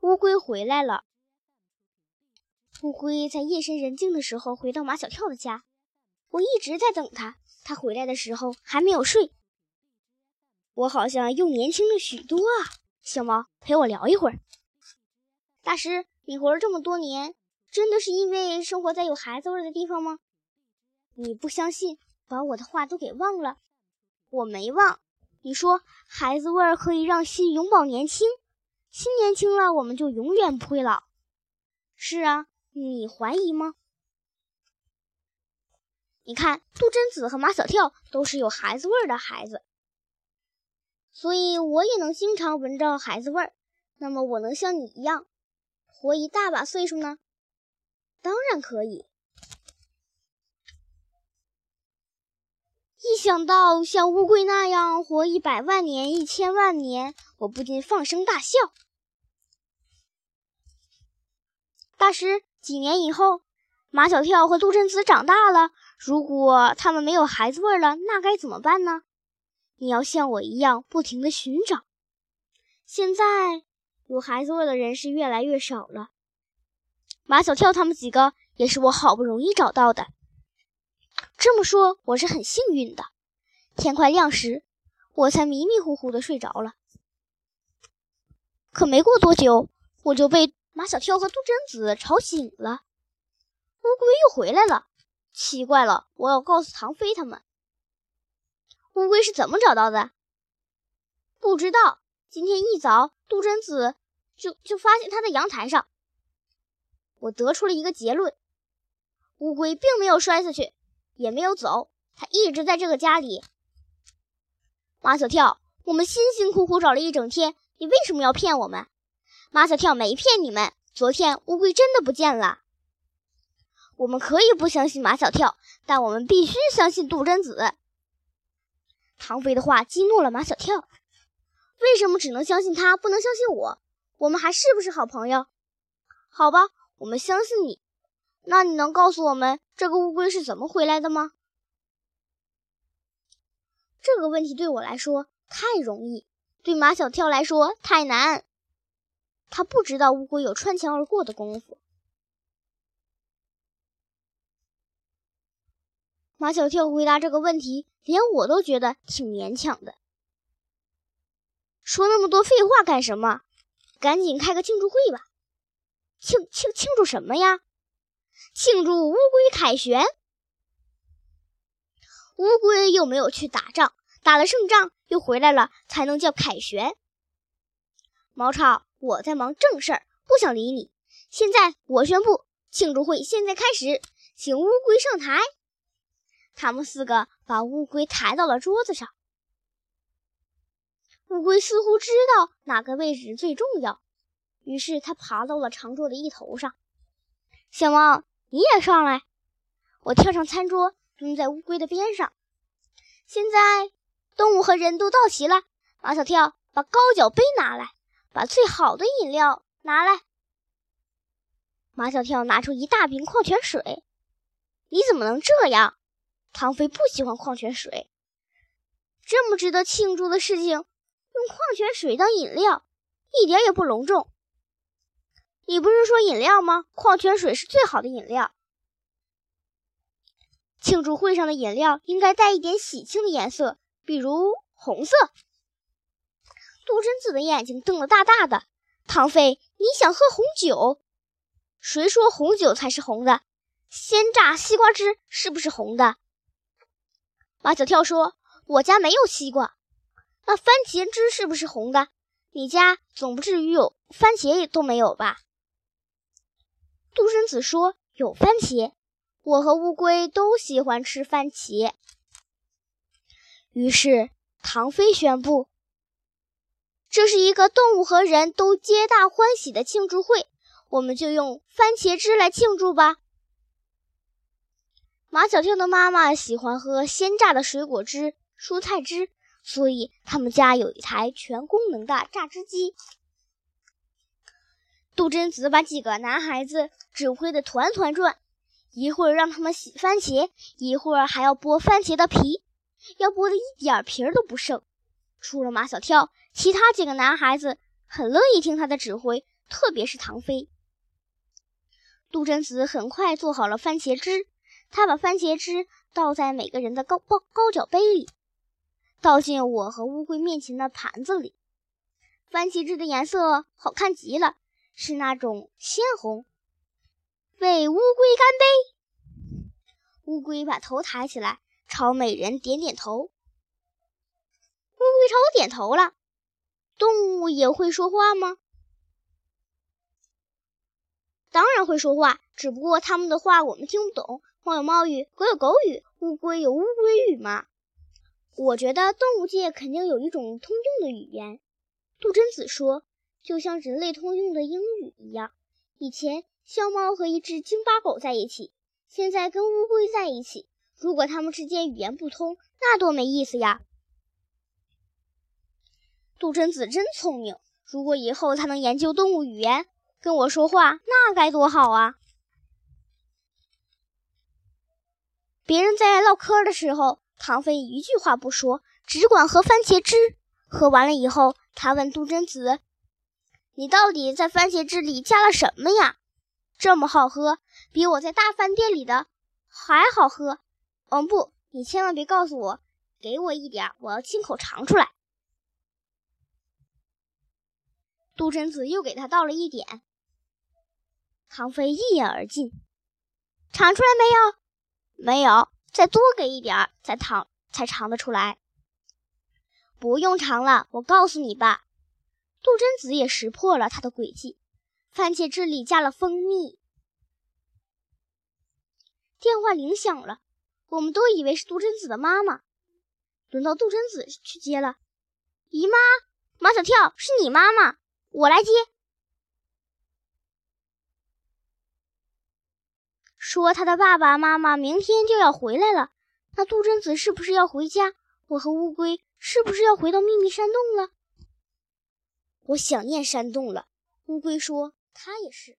乌龟回来了。乌龟在夜深人静的时候回到马小跳的家，我一直在等他。他回来的时候还没有睡，我好像又年轻了许多啊！小猫，陪我聊一会儿。大师，你活了这么多年，真的是因为生活在有孩子味的地方吗？你不相信，把我的话都给忘了。我没忘。你说孩子味可以让心永葆年轻，心年轻了，我们就永远不会老。是啊，你怀疑吗？你看，杜真子和马小跳都是有孩子味儿的孩子，所以我也能经常闻着孩子味儿。那么，我能像你一样活一大把岁数呢？当然可以。一想到像乌龟那样活一百万年、一千万年，我不禁放声大笑。大师，几年以后，马小跳和杜真子长大了，如果他们没有孩子味了，那该怎么办呢？你要像我一样不停的寻找。现在有孩子味的人是越来越少了。马小跳他们几个也是我好不容易找到的。这么说，我是很幸运的。天快亮时，我才迷迷糊糊的睡着了。可没过多久，我就被马小跳和杜真子吵醒了。乌龟又回来了，奇怪了，我要告诉唐飞他们。乌龟是怎么找到的？不知道。今天一早，杜真子就就发现他在阳台上。我得出了一个结论：乌龟并没有摔下去。也没有走，他一直在这个家里。马小跳，我们辛辛苦苦找了一整天，你为什么要骗我们？马小跳没骗你们，昨天乌龟真的不见了。我们可以不相信马小跳，但我们必须相信杜真子。唐飞的话激怒了马小跳，为什么只能相信他，不能相信我？我们还是不是好朋友？好吧，我们相信你。那你能告诉我们这个乌龟是怎么回来的吗？这个问题对我来说太容易，对马小跳来说太难。他不知道乌龟有穿墙而过的功夫。马小跳回答这个问题，连我都觉得挺勉强的。说那么多废话干什么？赶紧开个庆祝会吧！庆庆庆祝什么呀？庆祝乌龟凯旋，乌龟又没有去打仗，打了胜仗又回来了，才能叫凯旋。毛超，我在忙正事儿，不想理你。现在我宣布，庆祝会现在开始，请乌龟上台。他们四个把乌龟抬到了桌子上。乌龟似乎知道哪个位置最重要，于是它爬到了长桌的一头上。小猫。你也上来！我跳上餐桌，蹲在乌龟的边上。现在动物和人都到齐了。马小跳，把高脚杯拿来，把最好的饮料拿来。马小跳拿出一大瓶矿泉水。你怎么能这样？唐飞不喜欢矿泉水。这么值得庆祝的事情，用矿泉水当饮料，一点也不隆重。你不是说饮料吗？矿泉水是最好的饮料。庆祝会上的饮料应该带一点喜庆的颜色，比如红色。杜真子的眼睛瞪得大大的。唐飞，你想喝红酒？谁说红酒才是红的？鲜榨西瓜汁是不是红的？马小跳说：“我家没有西瓜。”那番茄汁是不是红的？你家总不至于有番茄都没有吧？杜生子说：“有番茄，我和乌龟都喜欢吃番茄。”于是唐飞宣布：“这是一个动物和人都皆大欢喜的庆祝会，我们就用番茄汁来庆祝吧。”马小跳的妈妈喜欢喝鲜榨的水果汁、蔬菜汁，所以他们家有一台全功能的榨汁机。杜真子把几个男孩子指挥的团团转，一会儿让他们洗番茄，一会儿还要剥番茄的皮，要剥的一点皮儿都不剩。除了马小跳，其他几个男孩子很乐意听他的指挥，特别是唐飞。杜真子很快做好了番茄汁，他把番茄汁倒在每个人的高高高脚杯里，倒进我和乌龟面前的盘子里。番茄汁的颜色好看极了，是那种鲜红。为乌龟干杯！乌龟把头抬起来，朝美人点点头。乌龟朝我点头了。动物也会说话吗？当然会说话，只不过他们的话我们听不懂。猫有猫语，狗有狗语，乌龟有乌龟语嘛。我觉得动物界肯定有一种通用的语言。杜真子说，就像人类通用的英语一样。以前小猫和一只京巴狗在一起，现在跟乌龟在一起。如果它们之间语言不通，那多没意思呀！杜真子真聪明，如果以后他能研究动物语言，跟我说话，那该多好啊！别人在唠嗑的时候，唐飞一句话不说，只管喝番茄汁。喝完了以后，他问杜真子：“你到底在番茄汁里加了什么呀？这么好喝，比我在大饭店里的还好喝。”“嗯，不，你千万别告诉我，给我一点，我要亲口尝出来。”杜真子又给他倒了一点，唐飞一饮而尽。尝出来没有？没有，再多给一点才尝才尝得出来。不用尝了，我告诉你吧。杜真子也识破了他的诡计，番茄汁里加了蜂蜜。电话铃响了，我们都以为是杜真子的妈妈。轮到杜真子去接了，姨妈，马小跳，是你妈妈。我来接。说他的爸爸妈妈明天就要回来了，那杜真子是不是要回家？我和乌龟是不是要回到秘密山洞了？我想念山洞了。乌龟说它也是。